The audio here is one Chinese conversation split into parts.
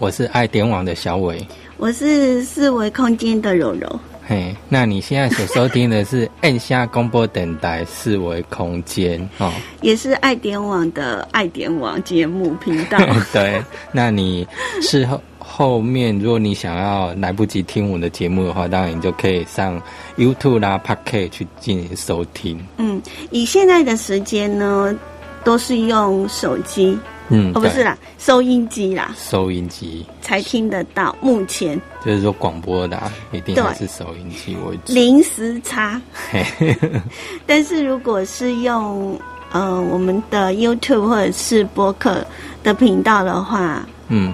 我是爱点网的小伟。我是四维空间的柔柔。嘿，那你现在所收听的是按下公播等待四维空间哦，也是爱点网的爱点网节目频道。对，那你事后后面，如果你想要来不及听我的节目的话，当然你就可以上 YouTube 啦、p o c k e t 去进行收听。嗯，以现在的时间呢，都是用手机。嗯，哦，不是啦，收音机啦，收音机。才听得到。目前。就是说广播的，一定还是收音机为主。零时差，但是如果是用呃我们的 YouTube 或者是播客的频道的话，嗯，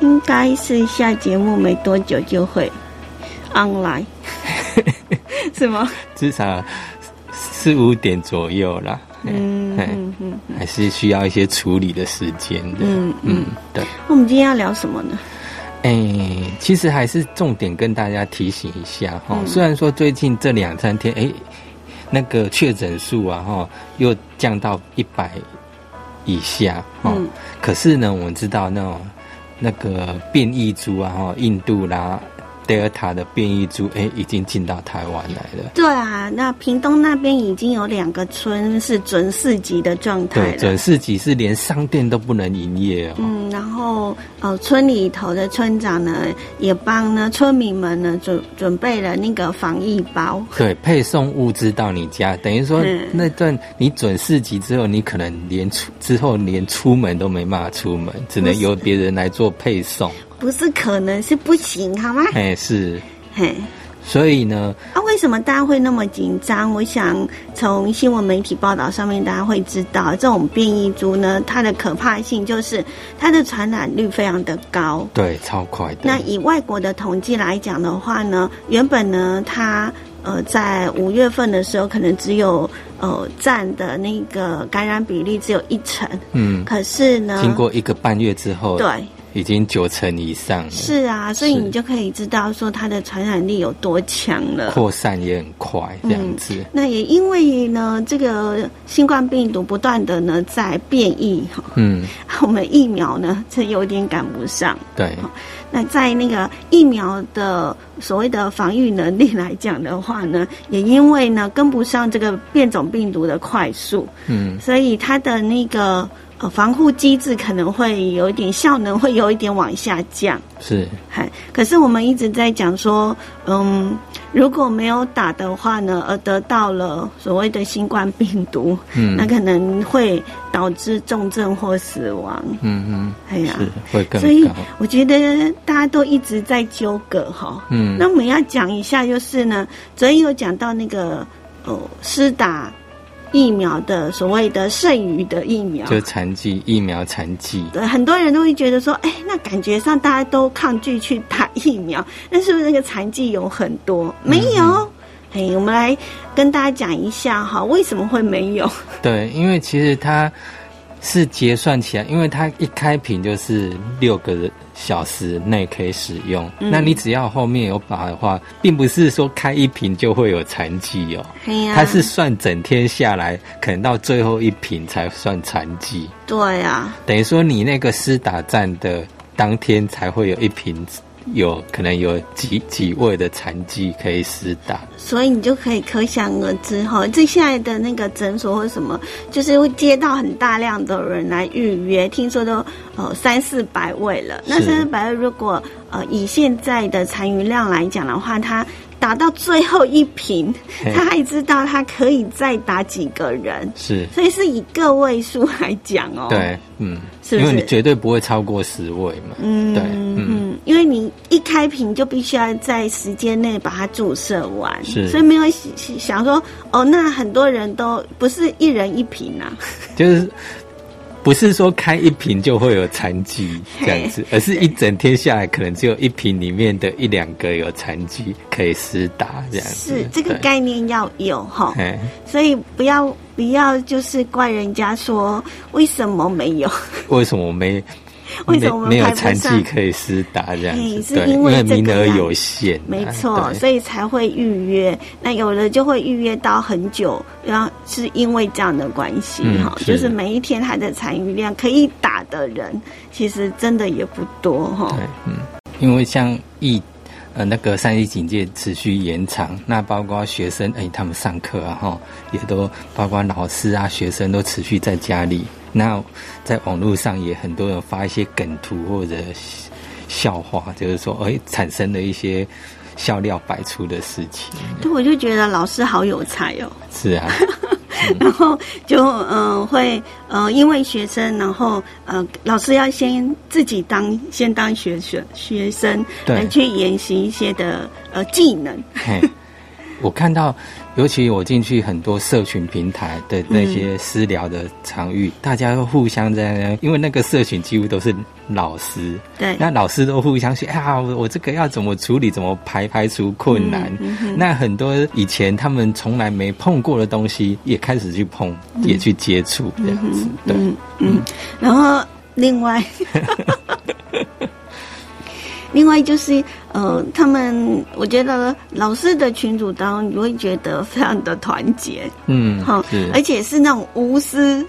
应该是下节目没多久就会 online，是吗？至少四五点左右啦。嗯嗯嗯，还是需要一些处理的时间的。嗯嗯，对。那我们今天要聊什么呢？哎，其实还是重点跟大家提醒一下哈。虽然说最近这两三天，哎，那个确诊数啊哈，又降到一百以下哈。可是呢，我们知道那种那个变异株啊哈，印度啦。德尔塔的变异株，哎，已经进到台湾来了。对啊，那屏东那边已经有两个村是准四级的状态对，准四级是连商店都不能营业哦。嗯，然后呃，村里头的村长呢，也帮呢村民们呢准准备了那个防疫包。对，配送物资到你家，等于说那段你准四级之后，你可能连出之后连出门都没办法出门，只能由别人来做配送。不是可能是不行，好吗？哎，是，嘿，所以呢，啊，为什么大家会那么紧张？我想从新闻媒体报道上面，大家会知道，这种变异株呢，它的可怕性就是它的传染率非常的高，对，超快的。那以外国的统计来讲的话呢，原本呢，它呃在五月份的时候，可能只有呃占的那个感染比例只有一成，嗯，可是呢，经过一个半月之后，对。已经九成以上了，是啊，所以你就可以知道说它的传染力有多强了，扩散也很快，这样子。那也因为呢，这个新冠病毒不断的呢在变异哈，嗯，我们疫苗呢这有点赶不上，对。那在那个疫苗的所谓的防御能力来讲的话呢，也因为呢跟不上这个变种病毒的快速，嗯，所以它的那个。呃，防护机制可能会有一点效能，会有一点往下降。是，嗨，可是我们一直在讲说，嗯，如果没有打的话呢，而得到了所谓的新冠病毒，嗯，那可能会导致重症或死亡。嗯嗯，哎呀，会更所以我觉得大家都一直在纠葛哈。嗯，那我们要讲一下，就是呢，昨天有讲到那个哦，施打。疫苗的所谓的剩余的疫苗，就残疾疫苗残疾。对，很多人都会觉得说，哎，那感觉上大家都抗拒去打疫苗，那是不是那个残疾有很多？没有，哎，我们来跟大家讲一下哈，为什么会没有？对，因为其实它。是结算起来，因为它一开瓶就是六个小时内可以使用。那你只要后面有把的话，并不是说开一瓶就会有残疾哦。它是算整天下来，可能到最后一瓶才算残疾。对啊，等于说你那个施打站的当天才会有一瓶。有可能有几几位的残疾可以施打，所以你就可以可想而知哈。这现在的那个诊所或什么，就是会接到很大量的人来预约，听说都呃三四百位了。那三四百位如果呃以现在的残余量来讲的话，它。打到最后一瓶，他还知道他可以再打几个人，是，所以是以个位数来讲哦。对，嗯，是因为你绝对不会超过十位嘛。嗯，对，嗯，因为你一开瓶就必须要在时间内把它注射完，是，所以没有想说哦，那很多人都不是一人一瓶啊，就是。不是说开一瓶就会有残疾这样子，而是一整天下来可能只有一瓶里面的一两个有残疾可以施打这样子。是这个概念要有哈，所以不要不要就是怪人家说为什么没有？为什么没？为什么没有残疾可以私打这样子？是，因为名额有限，没错，所以才会预约。那有的就会预约到很久，然后是因为这样的关系哈，就是每一天他的残余量可以打的人，其实真的也不多哈。对，嗯，因为像疫呃那个三级警戒持续延长，那包括学生哎他们上课啊哈，也都包括老师啊学生都持续在家里。那在网络上也很多人发一些梗图或者笑话，就是说哎产生了一些笑料百出的事情。对，我就觉得老师好有才哦。是啊。然后就嗯会呃因为学生，然后呃老师要先自己当先当学生学生来去研习一些的呃技能。我看到。尤其我进去很多社群平台的那些私聊的场域，大家都互相在，因为那个社群几乎都是老师，对，那老师都互相说，哎呀，我这个要怎么处理，怎么排排除困难？那很多以前他们从来没碰过的东西，也开始去碰，也去接触这样子，对，嗯，然后另外。另外就是，呃，他们我觉得老师的群组当中，你会觉得非常的团结，嗯，好，而且是那种无私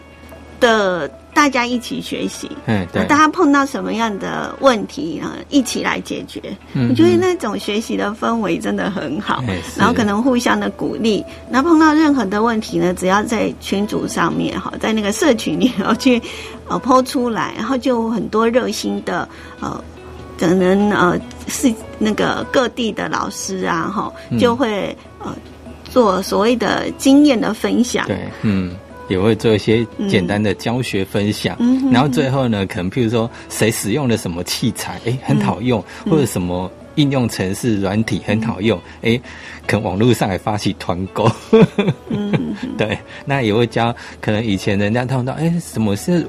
的，大家一起学习，嗯，对，大家碰到什么样的问题啊，一起来解决，嗯我觉得那种学习的氛围真的很好，然后可能互相的鼓励，那碰到任何的问题呢，只要在群组上面哈，在那个社群里然后去呃抛出来，然后就很多热心的呃。可能呃是那个各地的老师啊，哈，就会呃做所谓的经验的分享。对，嗯，也会做一些简单的教学分享。嗯，然后最后呢，可能譬如说谁使用了什么器材，哎，很好用，或者什么应用程式软体很好用，哎，可能网络上还发起团购。嗯，对，那也会教，可能以前人家碰到，哎，什么是？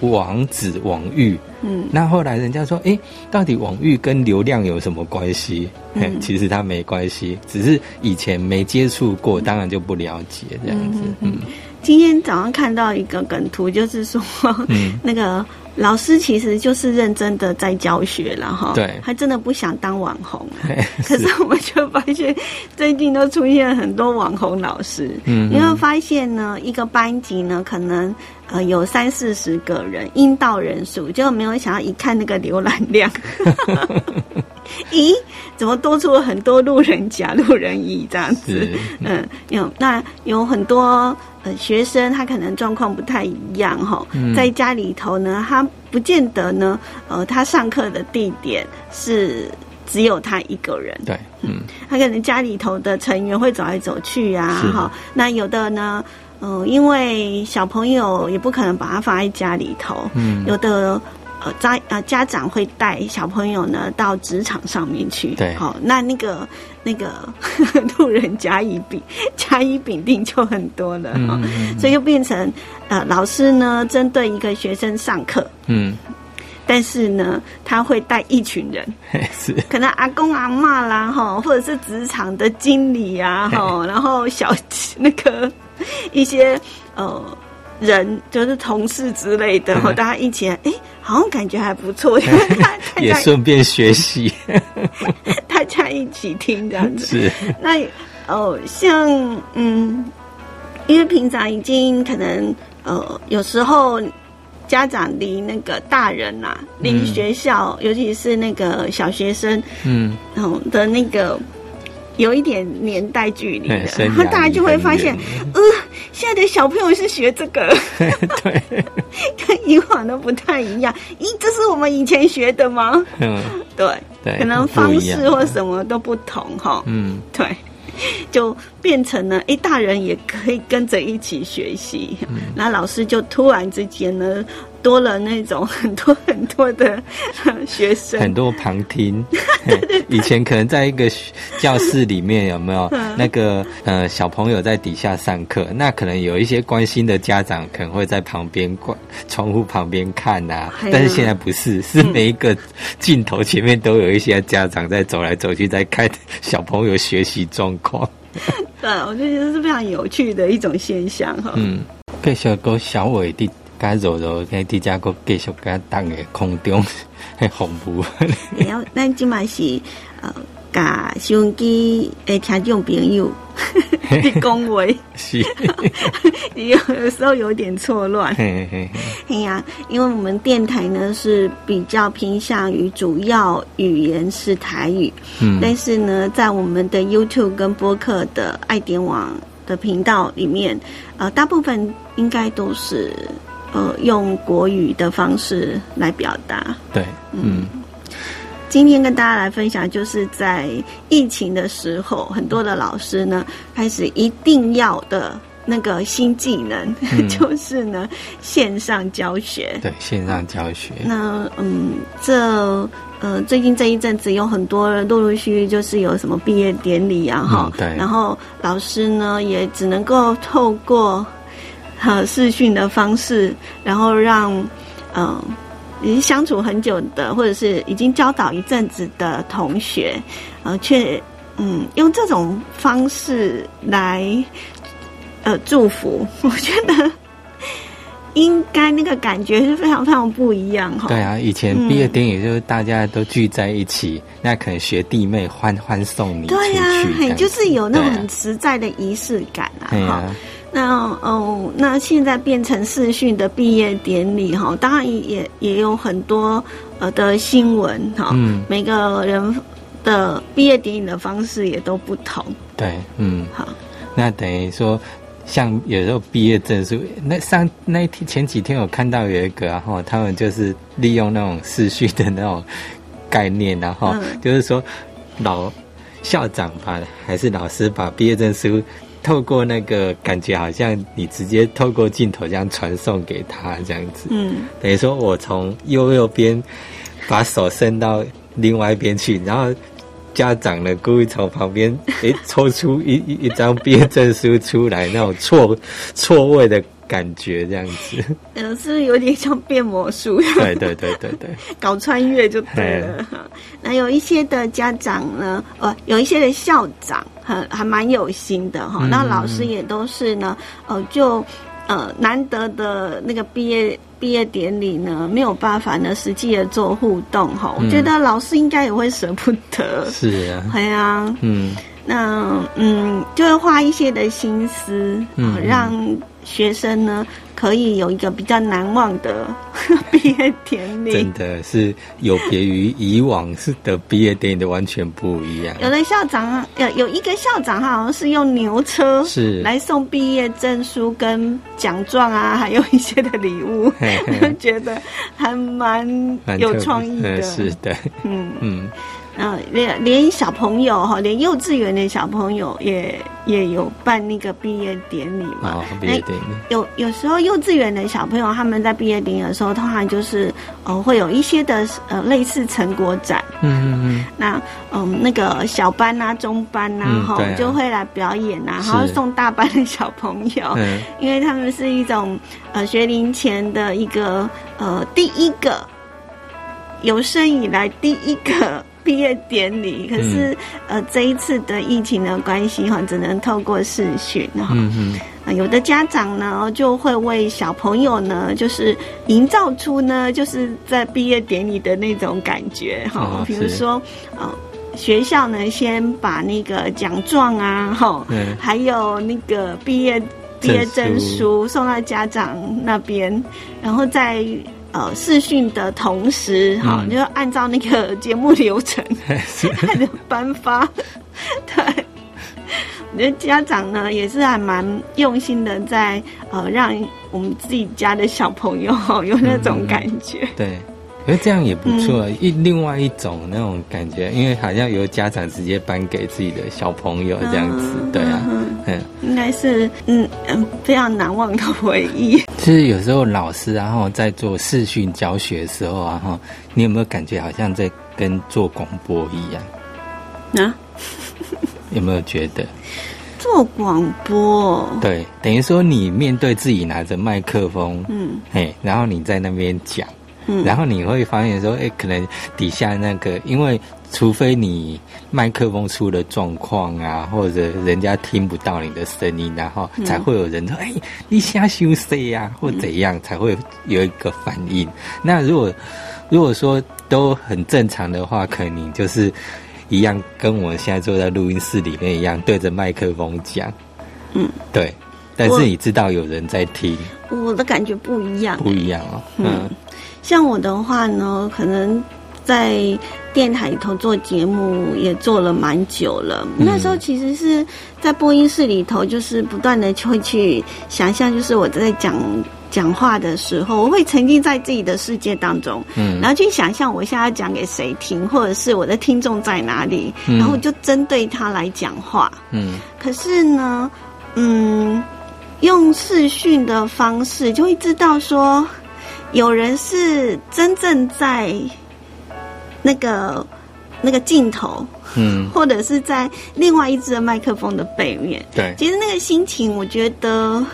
网址网域，嗯，那后来人家说，哎，到底网域跟流量有什么关系？嗯，其实它没关系，只是以前没接触过，当然就不了解这样子。嗯，今天早上看到一个梗图，就是说，那个。老师其实就是认真的在教学了哈，对，他真的不想当网红。可是我们就发现，最近都出现很多网红老师。嗯，你会发现呢，一个班级呢，可能呃有三四十个人，应到人数，就没有想到一看那个浏览量。咦，怎么多出了很多路人甲、路人乙这样子？嗯，有那有很多呃学生，他可能状况不太一样哈，在家里头呢，他不见得呢，呃，他上课的地点是只有他一个人，对，嗯，他可能家里头的成员会走来走去啊，哈，那有的呢，嗯，因为小朋友也不可能把他放在家里头，嗯，有的。呃，家呃家长会带小朋友呢到职场上面去，对，好，那那个那个 路人甲乙丙 甲乙丙丁就很多了，哈，所以就变成呃老师呢针对一个学生上课，嗯，但是呢他会带一群人，是，可能阿公阿妈啦，哈，或者是职场的经理啊，哈，然后小那个一些呃。人就是同事之类的，和大家一起，哎，好像感觉还不错，也顺便学习，大家一起听这样子。是。那哦，像嗯，因为平常已经可能呃，有时候家长离那个大人呐，离学校，尤其是那个小学生，嗯，哦的那个。有一点年代距离的，然后大家就会发现，呃，现在的小朋友是学这个，对，跟以往都不太一样。咦，这是我们以前学的吗？嗯，对，对，可能方式或什么都不同哈。嗯，对，就变成了，哎，大人也可以跟着一起学习，那老师就突然之间呢。多了那种 很多很多的 学生，很多旁听。以前可能在一个教室里面有没有那个呃小朋友在底下上课？那可能有一些关心的家长可能会在旁边关窗户旁边看呐。但是现在不是，是每一个镜头前面都有一些家长在走来走去，在看小朋友学习状况。对，我就觉得是非常有趣的一种现象哈。嗯，给小哥小伟的。该柔柔在底下个继续给他当个空中，很恐怖。然后，那今嘛是呃甲收音机诶听众朋友 你恭维，是，有有时候有点错乱。哎呀，因为我们电台呢是比较偏向于主要语言是台语，嗯，但是呢，在我们的 YouTube 跟播客的爱点网的频道里面，呃，大部分应该都是呃用国语的方式来表达。对，嗯，今天跟大家来分享，就是在疫情的时候，很多的老师呢开始一定要的那个新技能，嗯。就是呢线上教学。对，线上教学，那嗯，这呃最近这一阵子有很多陆陆续续就是有什么毕业典礼啊哈、嗯对。然后老师呢也只能够透过呃视讯的方式，然后让嗯。呃已经相处很久的，或者是已经教导一阵子的同学，呃，却嗯用这种方式来呃祝福，我觉得应该那个感觉是非常非常不一样哈。对啊，以前毕业典礼就是大家都聚在一起，那可能学弟妹欢欢送你出对呀、去，嘿，就是有那种实在的仪式感啊，对哈、啊，那哦，那现在变成视讯的毕业典礼哈，当然也也有很多呃的新闻哈，嗯。每个人的毕业典礼的方式也都不同，对，嗯，好，那等于说，像有时候毕业证书，那上那一天前几天我看到有一个、啊，然后他们就是利用那种视讯的那种概念、然后、嗯。就是说老校长吧还是老师把毕业证书。透过那个感觉，好像你直接透过镜头这样传送给他这样子，嗯，等于说我从右右边把手伸到另外一边去，然后家长呢故意从旁边诶抽出一一一张毕业证书出来，那种错错位的感觉，这样子。嗯，是不是有点像变魔术？对对对对对，搞穿越就对了。哈 那有一些的家长呢，呃，有一些的校长很还蛮有心的哈。嗯那老师也都是呢，呃，就呃难得的那个毕业毕业典礼呢，没有办法呢实际的做互动哈。我觉得老师应该也会舍不得。是啊，对啊，嗯那嗯，就会花一些的心思，让学生呢可以有一个比较难忘的 毕业典礼真。的是有别于以往是的毕业典礼的完全不一样。有的校长有有一个校长，他好像是用牛车是来送毕业证书跟奖状啊，还有一些的礼物，觉得还蛮有创意的。嗯 是的，嗯嗯，嗯，连连小朋友哈，连幼稚园的小朋友也也有办那个毕业典礼嘛。哦，毕业典礼，有有时候幼稚园的小朋友他们在毕业典礼的时候，通常就是呃会有一些的呃类似成果展。嗯嗯嗯。那嗯，那个小班啊、中班啊，哈、嗯啊。就会来表演啊，是。然后送大班的小朋友，嗯。因为他们是一种呃学龄前的一个呃第一个有生以来第一个毕业典礼，可是、呃这一次的疫情的关系哈，只能透过视讯哈。嗯嗯。啊，有的家长呢就会为小朋友呢，就是营造出呢，就是在毕业典礼的那种感觉哈。哦。比如是。说，呃，学校呢先把那个奖状啊，哈，嗯还有那个毕业毕业证证书。送到家长那边，然后在呃视讯的同时，哈、嗯。就按照那个节目流程嗯，是开始颁发，对。我觉得家长呢也是还蛮用心的在，呃让我们自己家的小朋友 有那种感觉。对，可是这样也不错，嗯。一另外一种那种感觉，因为好像由家长直接颁给自己的小朋友这样子，嗯对啊，嗯嗯，应该是嗯嗯非常难忘的回忆。其实有时候老师然后在做视讯教学的时候啊哈，你有没有感觉好像在跟做广播一样？啊，有没有觉得？做广播，对，等于说你面对自己拿着麦克风，嗯嘿，然后你在那边讲。嗯，然后你会发现说，哎，可能底下那个，因为除非你麦克风出了状况啊，或者人家听不到你的声音，然后才会有人说，哎、你瞎修谁呀，或怎样，才会有一个反应。那如果如果说都很正常的话，可能就是。一样跟我现在坐在录音室里面一样，对着麦克风讲。嗯，对。但是你知道有人在听，我的感觉不一样，不一样哦。嗯，像我的话呢，可能在电台里头做节目也做了蛮久了。那时候其实是在播音室里头，就是不断的会去想象，就是我在讲讲话的时候，我会沉浸在自己的世界当中，嗯，然后去想象我现在要讲给谁听，或者是我的听众在哪里，然后就针对他来讲话。嗯，可是呢，嗯。用视讯的方式，就会知道说，有人是真正在那个那个镜头，嗯，或者是在另外一支麦克风的背面。对，其实那个心情，我觉得。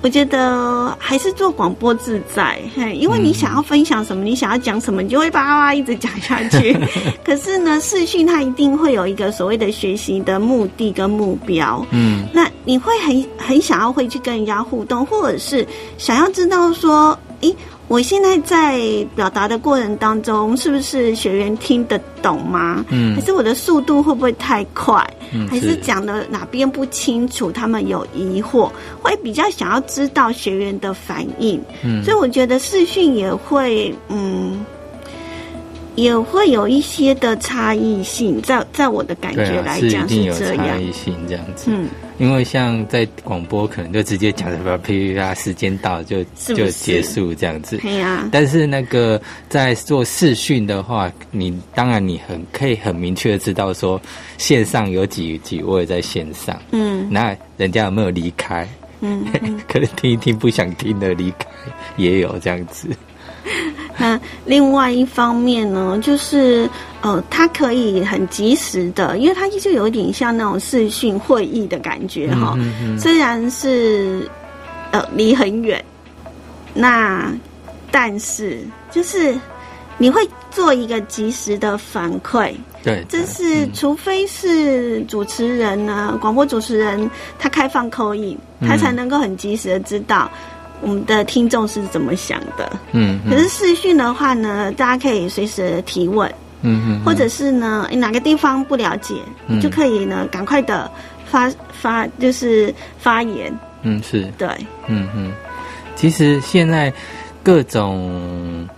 我觉得还是做广播自在，嘿因为你想要分享什么，你想要讲什么，你就会叭叭一直讲下去。可是呢，视讯它一定会有一个所谓的学习的目的跟目标。嗯，那你会很很想要会去跟人家互动，或者是想要知道说，诶。我现在在表达的过程当中，是不是学员听得懂吗？嗯，还是我的速度会不会太快？嗯，还是讲的哪边不清楚？他们有疑惑，会比较想要知道学员的反应。嗯，所以我觉得视讯也会，嗯，也会有一些的差异性，在在我的感觉来讲是这样。差异性这样子。嗯。因为像在广播，可能就直接讲什么噼啪，时间到就就结束这样子。对呀。但是那个在做视讯的话，你当然你很可以很明确的知道说线上有几几位在线上。嗯。那人家有没有离开？嗯。可能听一听不想听的离开也有这样子。那另外一方面呢，就是呃，它可以很及时的，因为它就有点像那种视讯会议的感觉哈。虽然是呃离很远，那但是就是你会做一个及时的反馈。对，这是除非是主持人呢，广播主持人他开放口音，他才能够很及时的知道。我们的听众是怎么想的？嗯，可是视讯的话呢，大家可以随时提问，嗯嗯，或者是呢，哪个地方不了解，就可以呢，赶快的发发，就是发言。嗯，是对，嗯哼。其实现在各种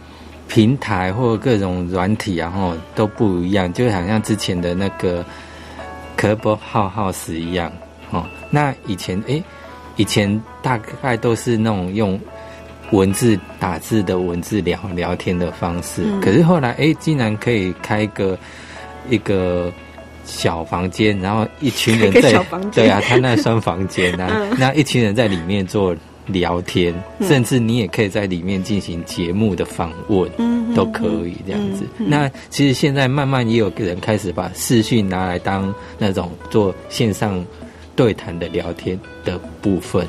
平台或各种软体，然后都不一样，就好像之前的那个可波浩浩时一样，哦，那以前哎。以前大概都是那种用文字打字的文字聊聊天的方式，可是后来哎，竟然可以开个一个小房间，然后一群人在对啊，他那算房间啊，那一群人在里面做聊天，甚至你也可以在里面进行节目的访问，都可以这样子。那其实现在慢慢也有人开始把视讯拿来当那种做线上。对谈的聊天的部分，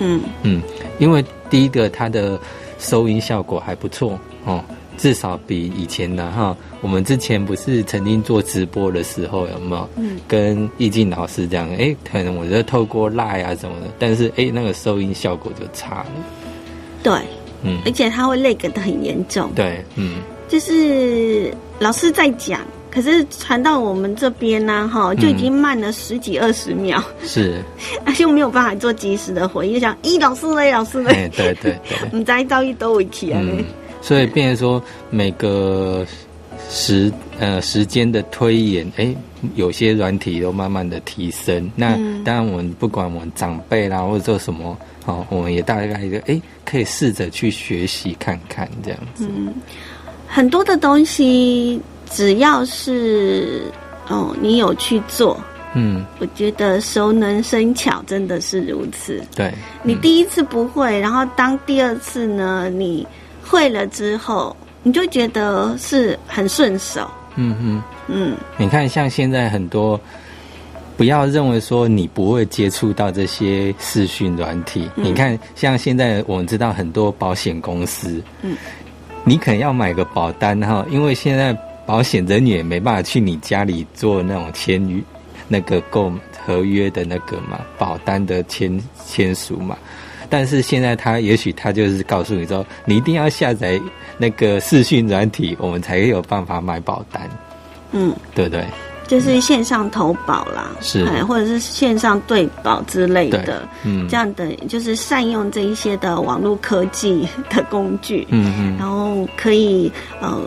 嗯嗯，因为第一个它的收音效果还不错哦，至少比以前的哈，我们之前不是曾经做直播的时候有没有？嗯，跟易静老师这样，哎，可能我觉得透过赖啊什么的，但是哎，那个收音效果就差了。对，嗯，而且他会累个的很严重。对，嗯，就是老师在讲。可是传到我们这边呢，哈，就已经慢了十几二十秒，是，就没有办法做及时的回应，想，咦，老师嘞，老师嘞，对对对，我们再招一兜回去啊，所以变成说每个时呃时间的推演，哎，有些软体都慢慢的提升。那当然，我们不管我们长辈啦，或者做什么，哦，我们也大概一个，哎，可以试着去学习看看这样子。嗯，很多的东西。只要是哦，你有去做，嗯，我觉得熟能生巧，真的是如此。对，你第一次不会，然后当第二次呢，你会了之后，你就觉得是很顺手。嗯嗯嗯，你看，像现在很多，不要认为说你不会接触到这些视讯软体。你看，像现在我们知道很多保险公司，嗯，你可能要买个保单哈，因为现在。保险人也没办法去你家里做那种签约、那个购合约的那个嘛，保单的签签署嘛。但是现在他也许他就是告诉你说，你一定要下载那个视讯软体，我们才有办法买保单。嗯，对不对？就是线上投保啦，是，或者是线上对保之类的，嗯，这样的就是善用这一些的网络科技的工具，嗯嗯，然后可以呃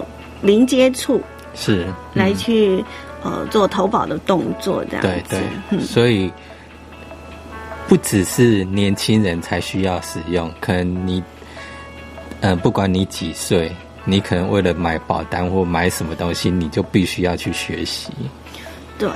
零接触是来去呃做投保的动作，这样对对，所以不只是年轻人才需要使用，可能你呃不管你几岁，你可能为了买保单或买什么东西，你就必须要去学习。对，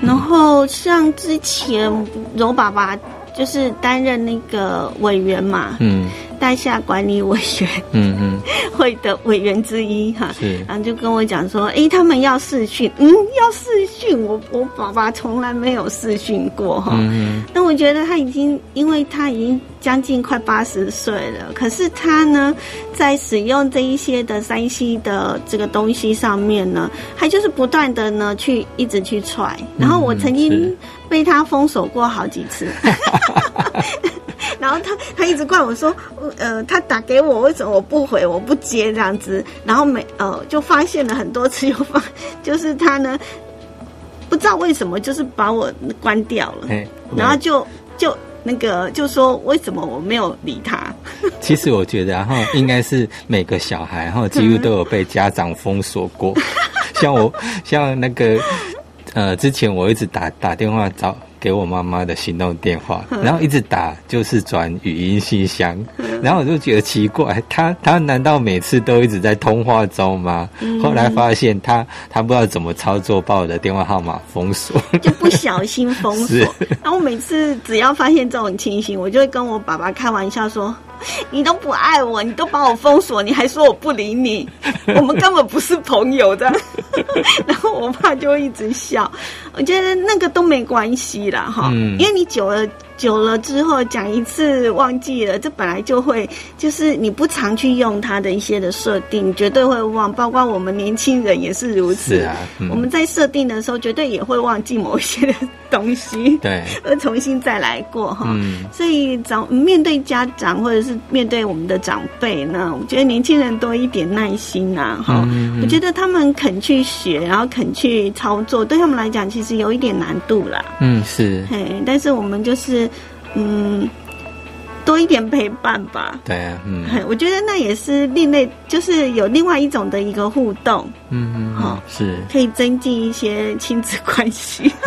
然后像之前柔爸爸就是担任那个委员嘛，嗯。代下管理委员，嗯嗯，会的委员之一哈，是，然后就跟我讲说，哎，他们要试训，嗯，要试训，我我爸爸从来没有试训过哈，嗯那我觉得他已经，因为他已经将近快八十岁了，可是他呢，在使用这一些的山西的这个东西上面呢，他就是不断的呢去一直去踹，然后我曾经被他封锁过好几次。然后他他一直怪我说，呃，他打给我，为什么我不回，我不接这样子？然后每呃就发现了很多次，又发就是他呢，不知道为什么就是把我关掉了，然后就就那个就说为什么我没有理他？其实我觉得，然后应该是每个小孩，然后几乎都有被家长封锁过，像我像那个呃，之前我一直打打电话找。给我妈妈的行动电话，然后一直打就是转语音信箱，然后我就觉得奇怪，他他难道每次都一直在通话中吗？后来发现他他不知道怎么操作，把我的电话号码封锁，就不小心封锁。然后每次只要发现这种情形，我就会跟我爸爸开玩笑说。你都不爱我，你都把我封锁，你还说我不理你，我们根本不是朋友的。然后我爸就会一直笑，我觉得那个都没关系啦，哈，因为你久了。久了之后讲一次忘记了，这本来就会，就是你不常去用它的一些的设定，绝对会忘。包括我们年轻人也是如此。是啊，我们在设定的时候，绝对也会忘记某一些的东西。对，而重新再来过哈。嗯。所以长面对家长或者是面对我们的长辈呢，我觉得年轻人多一点耐心呐，哈。我觉得他们肯去学，然后肯去操作，对他们来讲其实有一点难度啦。嗯，是。嘿，但是我们就是。嗯，多一点陪伴吧。对啊，嗯，我觉得那也是另类，就是有另外一种的一个互动。嗯嗯，好，是可以增进一些亲子关系。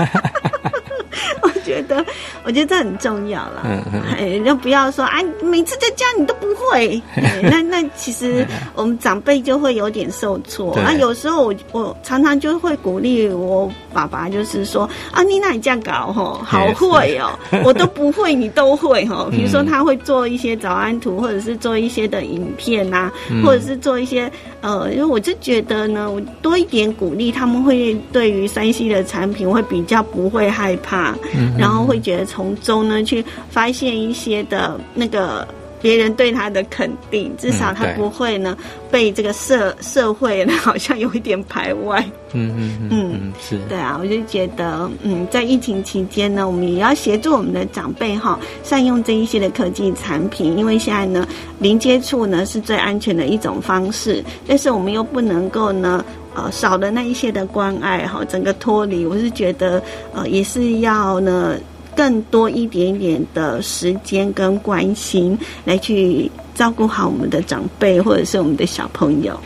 我觉得，我觉得这很重要了。嗯嗯，就不要说啊，每次在家你都不会。那那其实我们长辈就会有点受挫。啊有时候我我常常就会鼓励我爸爸，就是说啊，你那你这样搞吼，好会哦，我都不会，你都会吼。比如说他会做一些早安图，或者是做一些的影片呐，或者是做一些呃，因为我就觉得呢，我多一点鼓励，他们会对于山西的产品会比较不会害怕。然后会觉得从中呢去发现一些的那个别人对他的肯定，至少他不会呢被这个社社会呢好像有一点排外。嗯嗯嗯，是对啊，我就觉得嗯，在疫情期间呢，我们也要协助我们的长辈哈，善用这一些的科技产品，因为现在呢零接触呢是最安全的一种方式，但是我们又不能够呢。呃，少了那一些的关爱哈，整个脱离，我是觉得呃，也是要呢更多一点点的时间跟关心，来去照顾好我们的长辈或者是我们的小朋友。